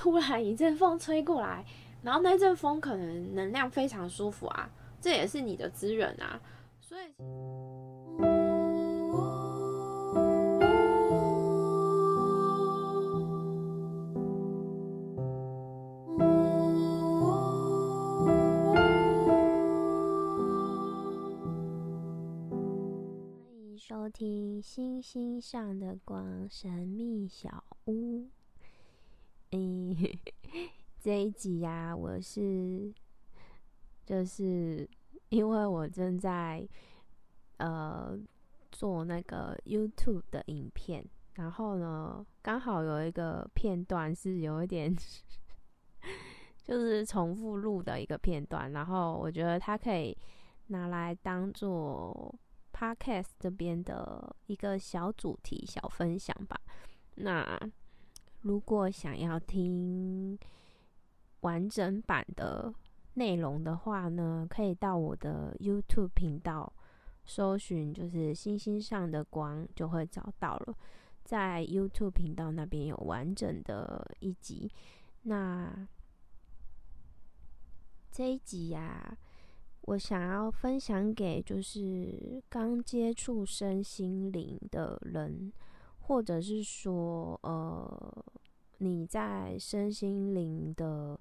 突然一阵风吹过来，然后那阵风可能能量非常舒服啊，这也是你的资源啊，所以。收听星星上的光神秘小屋。诶，这一集呀，我是就是因为我正在呃做那个 YouTube 的影片，然后呢，刚好有一个片段是有一点 就是重复录的一个片段，然后我觉得它可以拿来当做。Podcast 这边的一个小主题、小分享吧。那如果想要听完整版的内容的话呢，可以到我的 YouTube 频道搜寻，就是“星星上的光”，就会找到了。在 YouTube 频道那边有完整的一集。那这一集呀。我想要分享给就是刚接触身心灵的人，或者是说，呃，你在身心灵的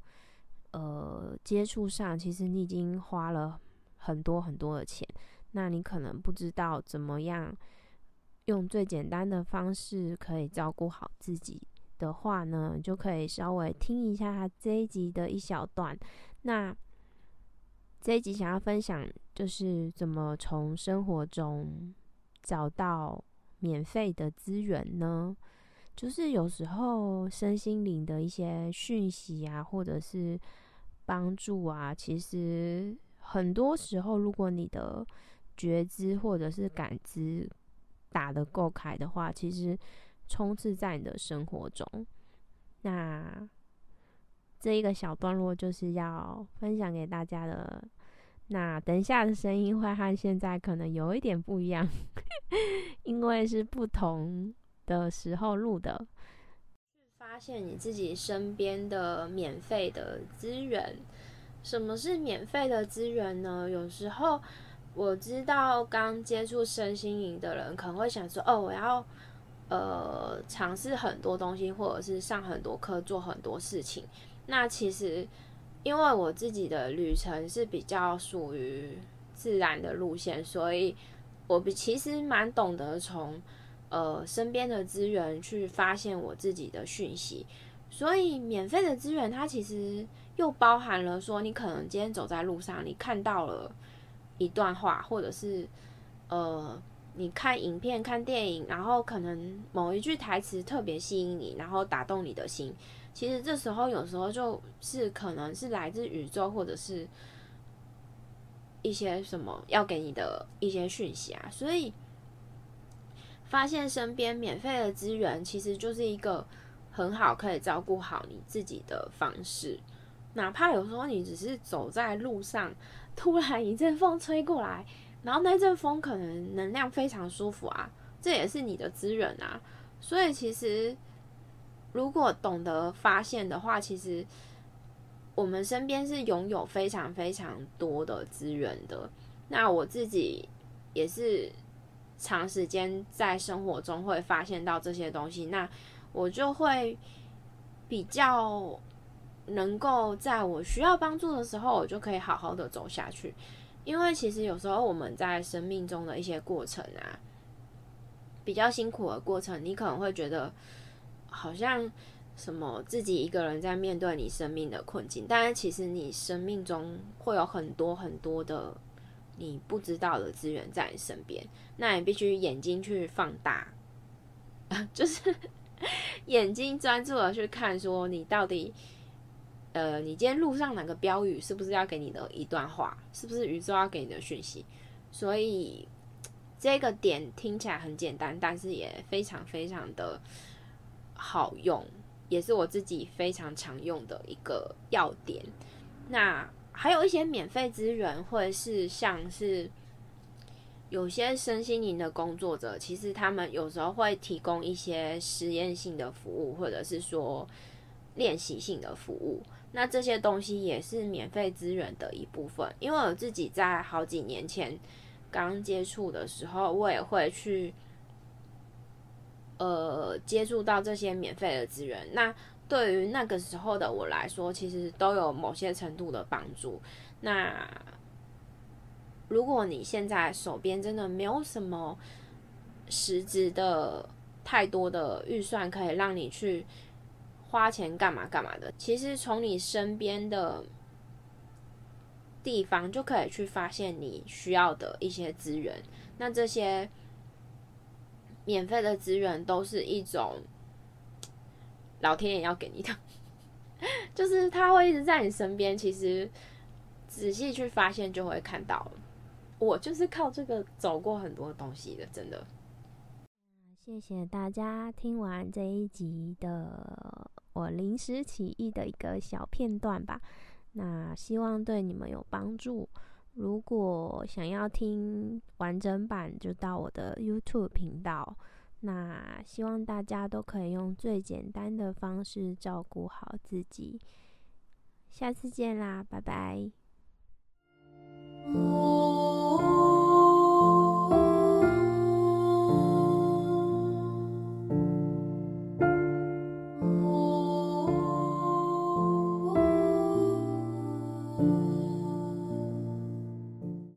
呃接触上，其实你已经花了很多很多的钱，那你可能不知道怎么样用最简单的方式可以照顾好自己的话呢，就可以稍微听一下他这一集的一小段，那。这一集想要分享，就是怎么从生活中找到免费的资源呢？就是有时候身心灵的一些讯息啊，或者是帮助啊，其实很多时候，如果你的觉知或者是感知打得够开的话，其实充斥在你的生活中。那这一个小段落就是要分享给大家的。那等一下的声音会和现在可能有一点不一样，因为是不同的时候录的。发现你自己身边的免费的资源，什么是免费的资源呢？有时候我知道刚接触身心灵的人可能会想说：“哦，我要呃尝试很多东西，或者是上很多课，做很多事情。”那其实。因为我自己的旅程是比较属于自然的路线，所以我比其实蛮懂得从呃身边的资源去发现我自己的讯息。所以免费的资源，它其实又包含了说，你可能今天走在路上，你看到了一段话，或者是呃你看影片、看电影，然后可能某一句台词特别吸引你，然后打动你的心。其实这时候有时候就是可能是来自宇宙，或者是一些什么要给你的一些讯息啊。所以发现身边免费的资源，其实就是一个很好可以照顾好你自己的方式。哪怕有时候你只是走在路上，突然一阵风吹过来，然后那阵风可能能量非常舒服啊，这也是你的资源啊。所以其实。如果懂得发现的话，其实我们身边是拥有非常非常多的资源的。那我自己也是长时间在生活中会发现到这些东西，那我就会比较能够在我需要帮助的时候，我就可以好好的走下去。因为其实有时候我们在生命中的一些过程啊，比较辛苦的过程，你可能会觉得。好像什么自己一个人在面对你生命的困境，但是其实你生命中会有很多很多的你不知道的资源在你身边，那你必须眼睛去放大，就是眼睛专注的去看，说你到底，呃，你今天路上哪个标语是不是要给你的一段话，是不是宇宙要给你的讯息？所以这个点听起来很简单，但是也非常非常的。好用，也是我自己非常常用的一个要点。那还有一些免费资源，或者是像是有些身心灵的工作者，其实他们有时候会提供一些实验性的服务，或者是说，练习性的服务。那这些东西也是免费资源的一部分，因为我自己在好几年前刚接触的时候，我也会去呃接触到这些免费的资源。那对于那个时候的我来说，其实都有某些程度的帮助。那如果你现在手边真的没有什么实质的太多的预算，可以让你去。花钱干嘛干嘛的？其实从你身边的地方就可以去发现你需要的一些资源。那这些免费的资源都是一种老天爷要给你的，就是他会一直在你身边。其实仔细去发现就会看到。我就是靠这个走过很多东西的，真的。谢谢大家听完这一集的。我临时起意的一个小片段吧，那希望对你们有帮助。如果想要听完整版，就到我的 YouTube 频道。那希望大家都可以用最简单的方式照顾好自己。下次见啦，拜拜。